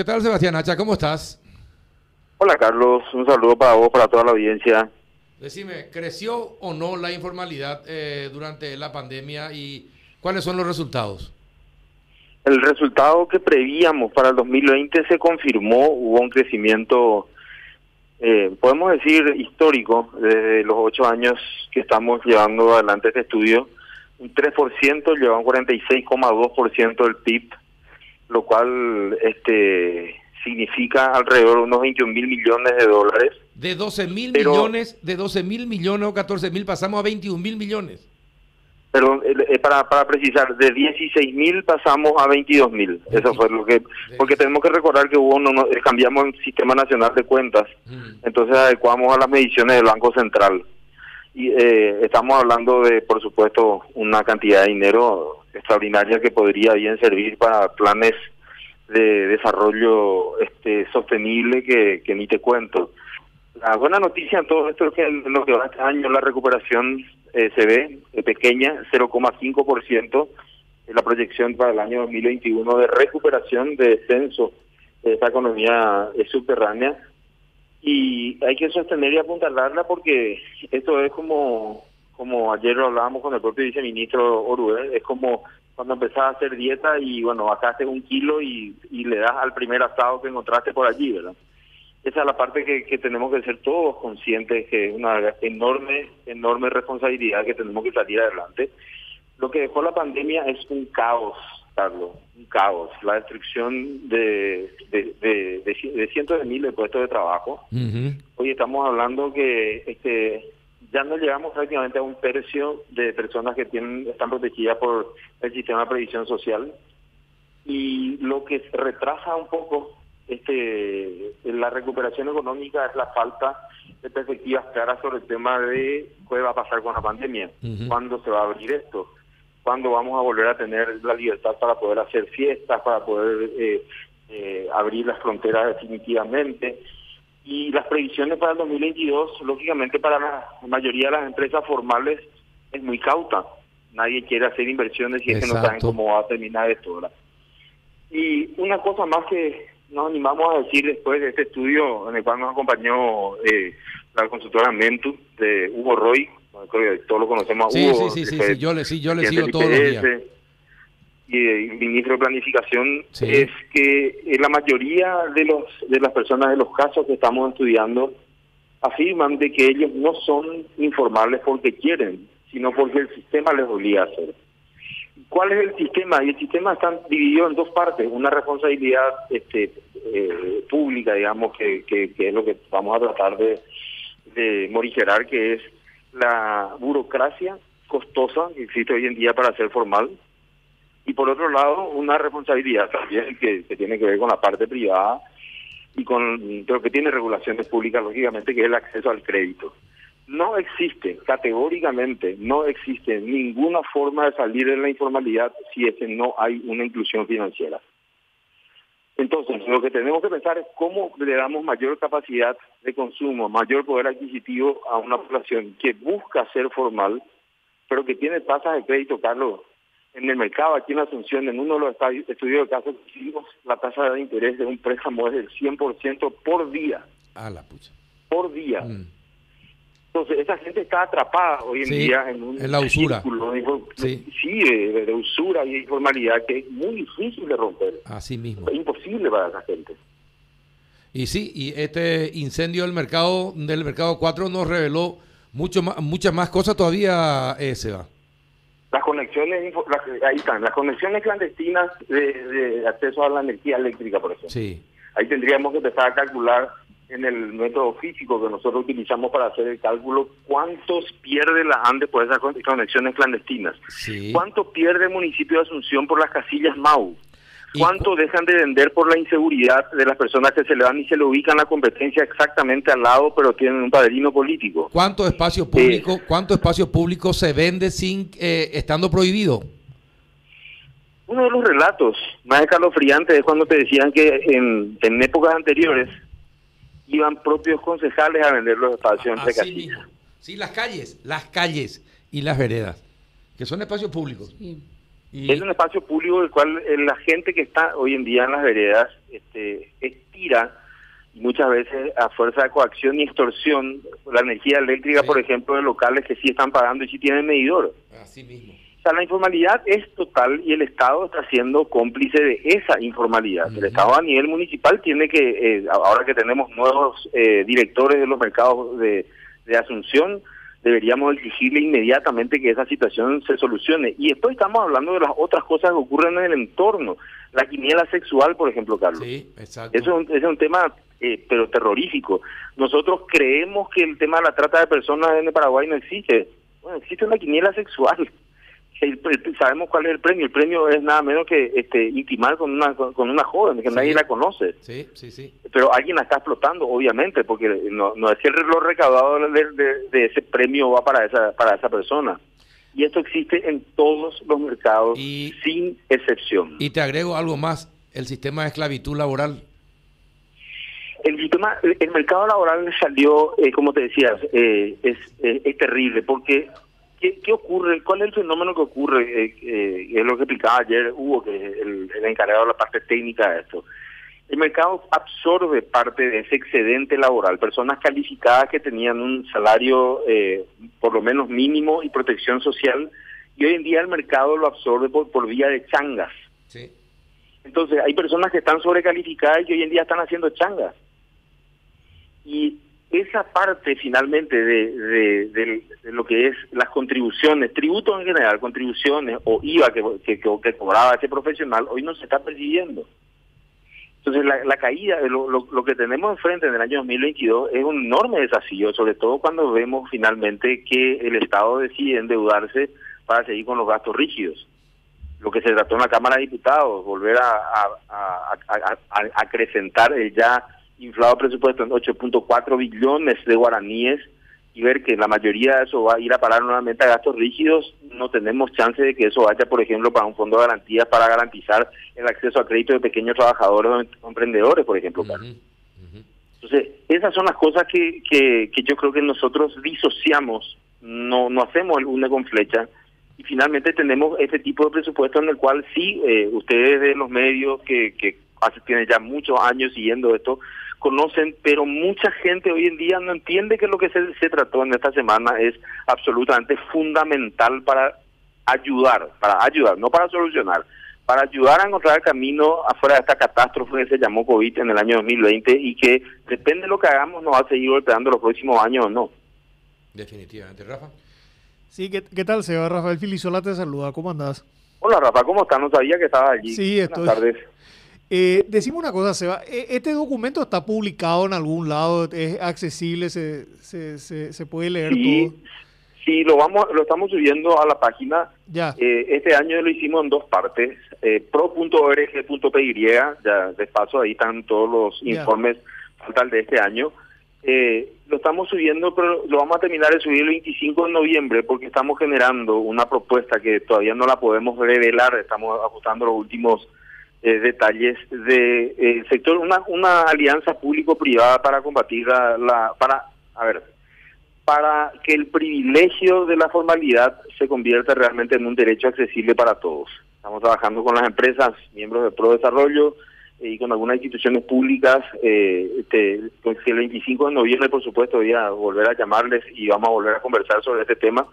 ¿Qué tal, Sebastián Hacha? ¿Cómo estás? Hola, Carlos. Un saludo para vos, para toda la audiencia. Decime, ¿creció o no la informalidad eh, durante la pandemia y cuáles son los resultados? El resultado que prevíamos para el 2020 se confirmó, hubo un crecimiento, eh, podemos decir, histórico, desde los ocho años que estamos llevando adelante este estudio. Un 3% lleva un 46,2% del PIB lo cual este significa alrededor de unos 21 mil millones de dólares. De 12 mil millones, de 12 mil millones o 14 mil pasamos a 21 mil millones. Perdón, eh, eh, para, para precisar, de 16 mil pasamos a 22 mil. Eso fue lo que... Porque tenemos que recordar que hubo no, eh, cambiamos el Sistema Nacional de Cuentas, mm. entonces adecuamos a las mediciones del Banco Central. Y eh, estamos hablando de, por supuesto, una cantidad de dinero extraordinaria que podría bien servir para planes de desarrollo este sostenible que, que ni te cuento. La buena noticia en todo esto es que en lo que va este año la recuperación eh, se ve eh, pequeña, 0,5%, la proyección para el año 2021 de recuperación, de descenso de esta economía subterránea. Y hay que sostener y apuntalarla porque esto es como como ayer lo hablábamos con el propio viceministro Orue, es como cuando empezás a hacer dieta y bueno, bajaste un kilo y, y le das al primer asado que encontraste por allí, ¿verdad? Esa es la parte que tenemos que ser todos conscientes que es una enorme, enorme responsabilidad que tenemos que salir adelante. Lo que dejó la pandemia es un caos, Un caos. La destrucción de, de, de, cientos de miles de puestos de trabajo. Hoy estamos hablando que este ya no llegamos prácticamente a un tercio de personas que tienen están protegidas por el sistema de previsión social. Y lo que retrasa un poco este la recuperación económica es la falta de perspectivas claras sobre el tema de qué va a pasar con la pandemia, cuándo se va a abrir esto, cuándo vamos a volver a tener la libertad para poder hacer fiestas, para poder eh, eh, abrir las fronteras definitivamente y las previsiones para el 2022, lógicamente para la mayoría de las empresas formales es muy cauta. Nadie quiere hacer inversiones y es que no saben cómo va a terminar esto. ¿verdad? Y una cosa más que nos animamos a decir después de este estudio en el cual nos acompañó eh, la consultora Mentu de Hugo Roy, creo que todos lo conocemos a Hugo. Sí, sí, sí, sí, yo le, sí, yo le sigo todos los días y el ministro de Planificación es que eh, la mayoría de los de las personas de los casos que estamos estudiando afirman de que ellos no son informales porque quieren, sino porque el sistema les obliga a hacer. ¿Cuál es el sistema? Y el sistema está dividido en dos partes. Una responsabilidad este, eh, pública, digamos, que, que, es lo que vamos a tratar de, de morigerar, que es la burocracia costosa que existe hoy en día para ser formal, y por otro lado una responsabilidad también que, tiene que ver con la parte privada y con lo que tiene regulaciones públicas lógicamente que es el acceso al crédito. No existe, categóricamente, no existe ninguna forma de salir de la informalidad si es que no hay una inclusión financiera. Entonces, lo que tenemos que pensar es cómo le damos mayor capacidad de consumo, mayor poder adquisitivo a una población que busca ser formal, pero que tiene tasas de crédito, Carlos, en el mercado aquí en Asunción, en uno de los estudios de casos la tasa de interés de un préstamo es del 100% por día. Ah, la pucha. Por día. Mm. Entonces, esa gente está atrapada hoy en día en un la usura. sí, de, usura y de informalidad que es muy difícil de romper. Así mismo. Es imposible para esa gente. Y sí, y este incendio del mercado del mercado 4 nos reveló mucho más, muchas más cosas todavía, eh, Seba. Las conexiones, ahí están, las conexiones clandestinas de, acceso a la energía eléctrica, por ejemplo. Sí. Ahí tendríamos que empezar a calcular en el método físico que nosotros utilizamos para hacer el cálculo cuántos pierde la ANDE por esas conexiones clandestinas. Sí. ¿Cuánto pierde el municipio de Asunción por las casillas MAU? ¿Cuánto dejan de vender por la inseguridad de las personas que se le dan y se le ubican la competencia exactamente al lado, pero tienen un padrino político? ¿Cuánto espacio público, eh, cuánto espacio público se vende sin eh, estando prohibido? Uno de los relatos más escalofriantes es cuando te decían que en, épocas anteriores iban propios concejales a vender los espacios entre casillas. Sí, las calles, las calles y las veredas, que son espacios públicos. Es un espacio público del cual eh, la gente que está hoy en día en las veredas este, estira muchas veces a fuerza de coacción y extorsión la energía eléctrica, por ejemplo, de locales que sí están pagando y sí tienen medidor. Así mismo. O sea, la informalidad es total y el Estado está siendo cómplice de esa informalidad. El Estado a nivel municipal tiene que, eh, ahora que tenemos nuevos eh, directores de los mercados de, de Asunción, deberíamos exigirle inmediatamente que esa situación se solucione. Y después estamos hablando de las otras cosas que ocurren en el entorno. La quiniela sexual, por ejemplo, Carlos. Sí, exacto. Eso es un, tema, eh, pero terrorífico. Nosotros creemos que el tema de la trata de personas en el Paraguay no existe. Bueno, existe una quiniela sexual sabemos cuál es el premio. El premio es nada menos que este, intimar con una con una joven que nadie la conoce. Sí, sí, sí. Pero alguien la está explotando, obviamente, porque no, no es que lo recaudado de, ese premio va para esa para esa persona. Y esto existe en todos los mercados, sin excepción. Y te agrego algo más, el sistema de esclavitud laboral. El sistema, el mercado laboral salió, eh, como te decías, eh, es, es terrible, porque ¿Qué, ocurre? ¿Cuál es el fenómeno que ocurre? Eh, eh, es lo que explicaba ayer Hugo, que es el, encargado de la parte técnica de esto. El mercado absorbe parte de ese excedente laboral, personas calificadas que tenían un salario eh, por lo menos mínimo y protección social, y hoy en día el mercado lo absorbe por, por vía de changas. Sí. Entonces hay personas que están sobrecalificadas y hoy en día están haciendo changas. Y esa parte finalmente de, de, lo que es las contribuciones, tributos en general, contribuciones o IVA que, que, cobraba ese profesional, hoy no se está percibiendo. Entonces la, la caída, lo, lo, lo, que tenemos enfrente en el año 2022 es un enorme desafío, sobre todo cuando vemos finalmente que el Estado decide endeudarse para seguir con los gastos rígidos. Lo que se trató en la Cámara de Diputados, volver a, a acrecentar el ya inflado presupuesto en 8.4 billones de guaraníes y ver que la mayoría de eso va a ir a parar nuevamente a gastos rígidos, no tenemos chance de que eso vaya, por ejemplo, para un fondo de garantía para garantizar el acceso a crédito de pequeños trabajadores o emprendedores, por ejemplo. Entonces, esas son las cosas que, que, que, yo creo que nosotros disociamos, no, no hacemos el una con flecha, y finalmente tenemos ese tipo de presupuesto en el cual sí, eh, ustedes de los medios que, que hace, tienen ya muchos años siguiendo esto, conocen, pero mucha gente hoy en día no entiende que lo que se, se trató en esta semana es absolutamente fundamental para ayudar, para ayudar, no para solucionar, para ayudar a encontrar el camino afuera de esta catástrofe que se llamó COVID en el año 2020 y que depende de lo que hagamos nos va a seguir golpeando los próximos años o no. Definitivamente, Rafa. Sí, ¿qué, qué tal, señor Rafael Filisola? Te saluda, ¿cómo andás? Hola, Rafa, ¿cómo estás? No sabía que estabas allí. Sí, estoy... Buenas tardes. Eh, decimos una cosa, Seba, e, ¿este documento está publicado en algún lado? ¿Es accesible? ¿Se, se, se, puede leer todo? Sí, lo, vamos, lo estamos subiendo a la página. Ya. Eh, este año lo hicimos en dos partes. Eh, pro.org.py, ya de paso ahí están todos los informes, falta de este año. Eh, lo estamos subiendo, pero lo vamos a terminar de subir el 25 de noviembre porque estamos generando una propuesta que todavía no la podemos revelar, estamos ajustando los últimos eh, detalles de eh, sector una una alianza público privada para combatir la, para a ver para que el privilegio de la formalidad se convierta realmente en un derecho accesible para todos. Estamos trabajando con las empresas miembros de Pro Desarrollo eh, y con algunas instituciones públicas eh, este, pues, el 25 de noviembre por supuesto voy a volver a llamarles y vamos a volver a conversar sobre este tema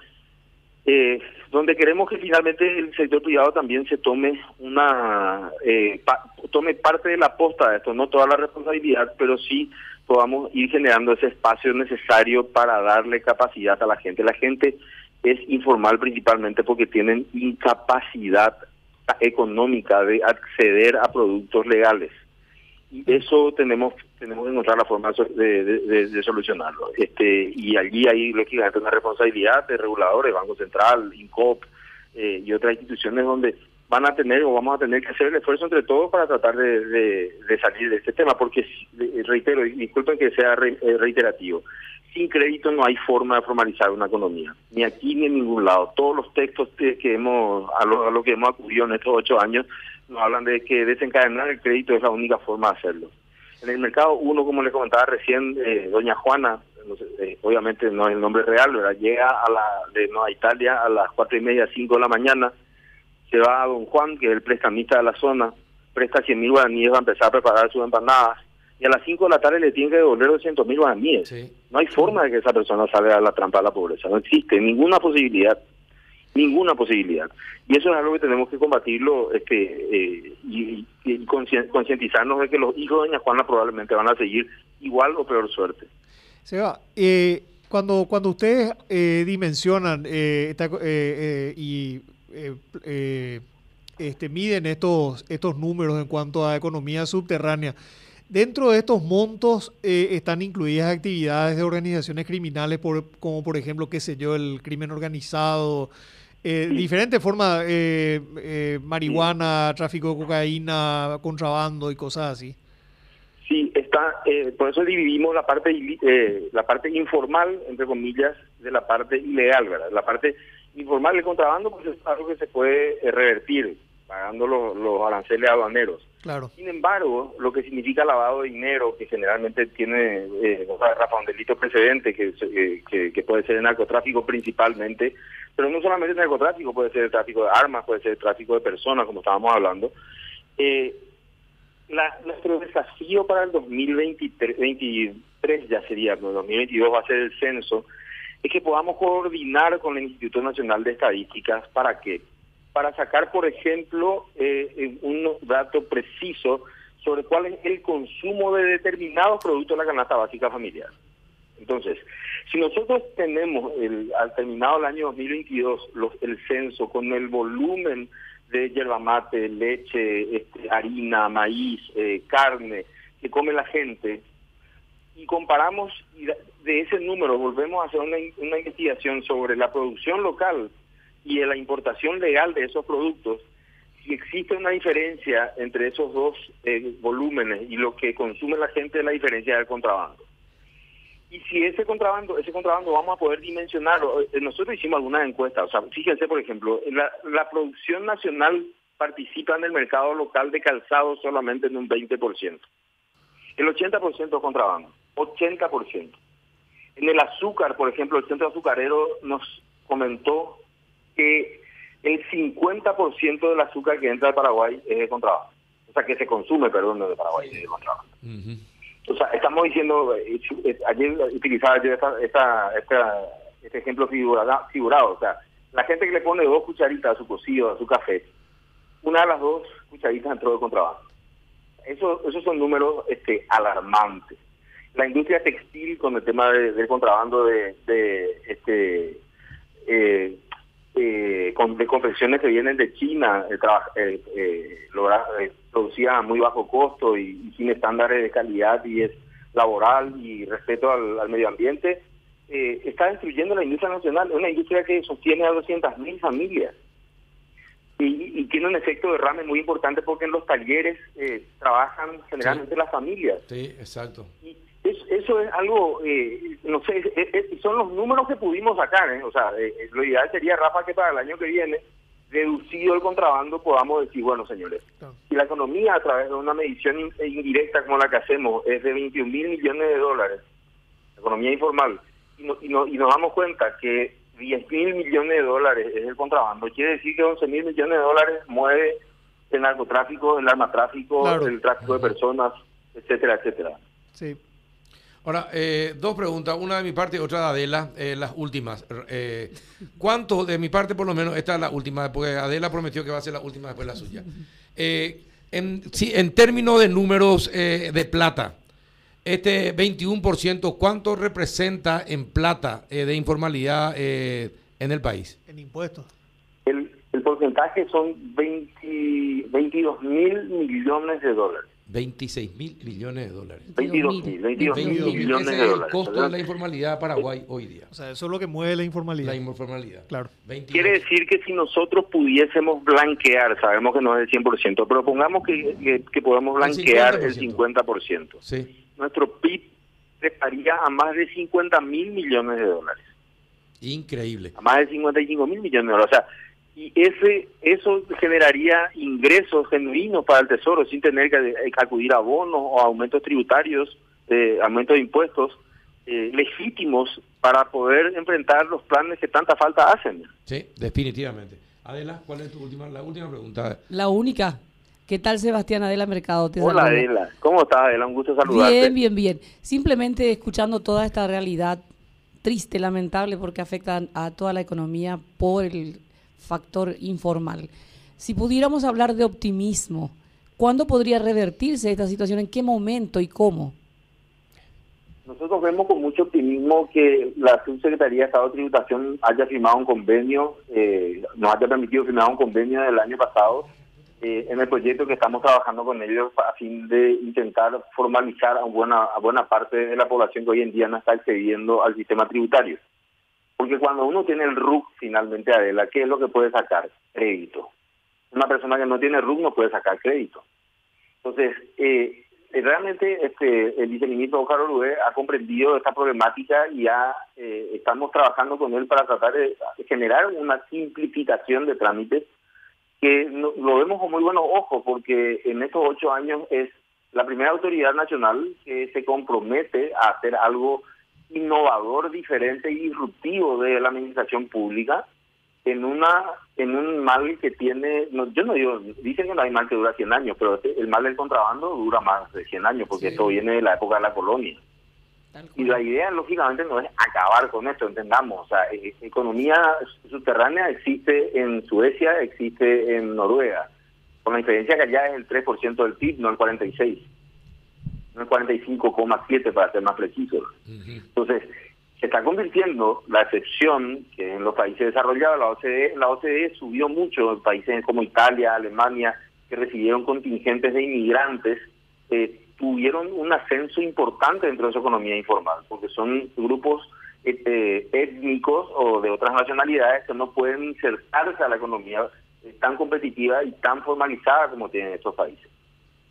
eh, donde queremos que finalmente el sector privado también se tome una eh, tome parte de la posta de esto, no toda la responsabilidad, pero sí podamos ir generando ese espacio necesario para darle capacidad a la gente. La gente es informal principalmente porque tienen incapacidad económica de acceder a productos legales eso tenemos tenemos que encontrar la forma de, de, solucionarlo. Este y allí hay lógicamente una responsabilidad de reguladores Banco Central INCOP eh, y otras instituciones donde van a tener o vamos a tener que hacer el esfuerzo entre todos para tratar de, salir de este tema porque reitero y disculpen que sea eh, reiterativo sin crédito no hay forma de formalizar una economía ni aquí ni en ningún lado. Todos los textos que, hemos a lo, a lo que hemos acudido en estos ocho años nos hablan de que desencadenar el crédito es la única forma de hacerlo. En el mercado uno, como les comentaba recién, eh, doña Juana, eh, obviamente no es el nombre real, llega a la de Nueva Italia a las cuatro y media, cinco de la mañana, se va a Don Juan, que es el prestamista de la zona, presta 100 mil guaraníes, va a empezar a preparar sus empanadas, y a las 5 de la tarde le tiene que devolver 200 mil guaraníes. No hay forma de que esa persona salga a la trampa de la pobreza, no existe ninguna posibilidad, ninguna posibilidad. Y eso es algo que tenemos que combatirlo este, eh, y, concientizarnos de que los hijos de Doña Juana probablemente van a seguir igual o peor suerte. Seba, eh, cuando, cuando ustedes eh, dimensionan eh, eh, y este, miden estos, estos números en cuanto a economía subterránea, dentro de estos montos están incluidas actividades de organizaciones criminales, por, como por ejemplo, qué sé yo, el crimen organizado, diferentes formas, marihuana, tráfico de cocaína, contrabando y cosas así. Sí, está, eh, por eso dividimos la parte eh, la parte informal, entre comillas, de la parte ilegal, ¿verdad? La parte informal del contrabando pues es algo que se puede eh, revertir pagando los, los aranceles aduaneros. Sin embargo, lo que significa lavado de dinero, que generalmente tiene, eh, Rafa, un delito precedente, que, que, que, puede ser el narcotráfico principalmente, pero no solamente el narcotráfico, puede ser el tráfico de armas, puede ser el tráfico de personas, como estábamos hablando. Eh, la, nuestro desafío para el 2023 ya sería, el 2022 va a ser el censo, es que podamos coordinar con el Instituto Nacional de Estadísticas para qué? Para sacar, por ejemplo, eh, un dato preciso sobre cuál es el consumo de determinados productos de la canasta básica familiar. Entonces, si nosotros tenemos el, al terminado el año 2022 los, el censo con el volumen de yerba mate, leche, este, harina, maíz, eh, carne que come la gente y comparamos y de ese número volvemos a hacer una, una investigación sobre la producción local y la importación legal de esos productos, si existe una diferencia entre esos dos eh, volúmenes y lo que consume la gente, la diferencia del contrabando. Y si ese contrabando, ese contrabando vamos a poder dimensionarlo. Eh, nosotros hicimos algunas encuestas, o sea, fíjense, por ejemplo, la, la producción nacional participa en el mercado local de calzado solamente en un 20%. El 80% es contrabando, 80%. En el azúcar, por ejemplo, el centro azucarero nos comentó que el 50% del azúcar que entra de Paraguay es de contrabando. O sea, que se consume, perdón, de Paraguay es de contrabando. O sea, estamos diciendo, eh, eh, ayer utilizaba yo esta, esta, este ejemplo figurado, figurado, o sea, la gente que le pone dos cucharitas a su cocido, a su café, una de las dos cucharitas entró de contrabando. Eso, esos son números este, alarmantes. La industria textil con el tema del contrabando de, de este eh, eh, con, de confecciones que vienen de China, eh, eh, producida a muy bajo costo y, sin estándares de calidad y es laboral y respeto al, medio ambiente, está destruyendo la industria nacional, una industria que sostiene a 200.000 familias. Y, tiene un efecto de rame muy importante porque en los talleres trabajan generalmente las familias. Sí, exacto eso es algo, eh, no sé, son los números que pudimos sacar, ¿eh? o sea, eh, lo ideal sería, Rafa, que para el año que viene, reducido el contrabando, podamos decir, bueno, señores, si la economía a través de una medición indirecta como la que hacemos es de 21 mil millones de dólares, economía informal, y, y, y nos damos cuenta que 10 mil millones de dólares es el contrabando, quiere decir que 11 mil millones de dólares mueve el narcotráfico, el armatráfico, el tráfico de personas, etcétera, etcétera. Sí. Ahora, eh, dos preguntas, una de mi parte y otra de Adela, eh, las últimas. Eh, ¿Cuánto de mi parte, por lo menos, esta es la última, porque Adela prometió que va a ser la última después la suya? Eh, en, en términos de números de plata, este 21%, ¿cuánto representa en plata de informalidad en el país? En impuestos. El, el porcentaje son 20, 22 mil millones de dólares. 26 mil millones de dólares. 22 mil, 22 mil millones de dólares. el costo de la informalidad de Paraguay hoy día. O sea, eso es lo que mueve la informalidad. La informalidad. Claro. Quiere decir que si nosotros pudiésemos blanquear, sabemos que no es el 100%, pero pongamos que, que, podamos blanquear el 50%. Sí. Nuestro PIB estaría a más de 50 mil millones de dólares. Increíble. A más de 55 mil millones de dólares. O sea, y ese eso generaría ingresos genuinos para el Tesoro sin tener que, acudir a bonos o aumentos tributarios, eh, aumentos de impuestos eh, legítimos para poder enfrentar los planes que tanta falta hacen. Sí, definitivamente. Adela, ¿cuál es tu última, la última pregunta? La única. ¿Qué tal Sebastián Adela Mercado? Hola Adela, ¿cómo estás Adela? Un gusto saludarte. Bien, bien, bien. Simplemente escuchando toda esta realidad triste, lamentable, porque afecta a toda la economía por el factor informal. Si pudiéramos hablar de optimismo, ¿cuándo podría revertirse esta situación? ¿En qué momento y cómo? Nosotros vemos con mucho optimismo que la Subsecretaría de Estado de Tributación haya firmado un convenio, eh, nos haya permitido firmar un convenio del año pasado eh, en el proyecto que estamos trabajando con ellos a fin de intentar formalizar a buena, a buena parte de la población que hoy en día no está accediendo al sistema tributario. Porque cuando uno tiene el RUC finalmente, Adela, ¿qué es lo que puede sacar? Crédito. Una persona que no tiene RUC no puede sacar crédito. Entonces, eh, realmente este, el viceministro Oscar Orue ha comprendido esta problemática y ya eh, estamos trabajando con él para tratar de generar una simplificación de trámites que lo vemos con muy buenos ojos porque en estos ocho años es la primera autoridad nacional que se compromete a hacer algo innovador, diferente y disruptivo de la administración pública en una en un mal que tiene, yo no digo, dicen que no hay mal que dura 100 años, pero el mal del contrabando dura más de 100 años, porque esto viene de la época de la colonia. Y la idea, lógicamente, no es acabar con esto, entendamos. O sea, e, e, economía subterránea existe en Suecia, existe en Noruega, con la diferencia que allá es el 3% del PIB, no el 46%, el 45,7% para ser más preciso. Entonces, se está convirtiendo la excepción que en los países desarrollados, la OCDE, la OCDE subió mucho en países como Italia, Alemania, que recibieron contingentes de inmigrantes, eh, tuvieron un ascenso importante dentro de su economía informal, porque son grupos eh, étnicos o de otras nacionalidades que no pueden insertarse a la economía tan competitiva y tan formalizada como tienen estos países.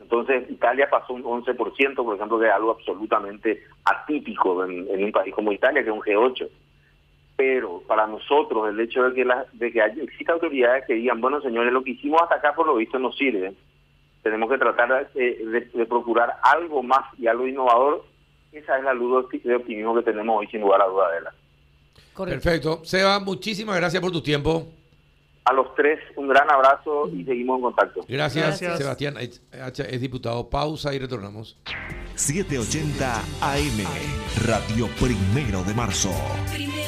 Entonces, Italia pasó un 11%, por ejemplo, de algo absolutamente atípico en, un país como Italia, que es un G8. Pero para nosotros, el hecho de que, la, de que haya, exista autoridades que digan, bueno, señores, lo que hicimos hasta acá por lo visto no sirve, tenemos que tratar de, procurar algo más y algo innovador, esa es la luz de optimismo que tenemos hoy, sin lugar a duda, de la. Perfecto. Seba, muchísimas gracias por tu tiempo. A los tres, un gran abrazo y seguimos en contacto. Gracias, Sebastián es diputado. Pausa y retornamos. 780 AM, Radio Primero de Marzo. Primero.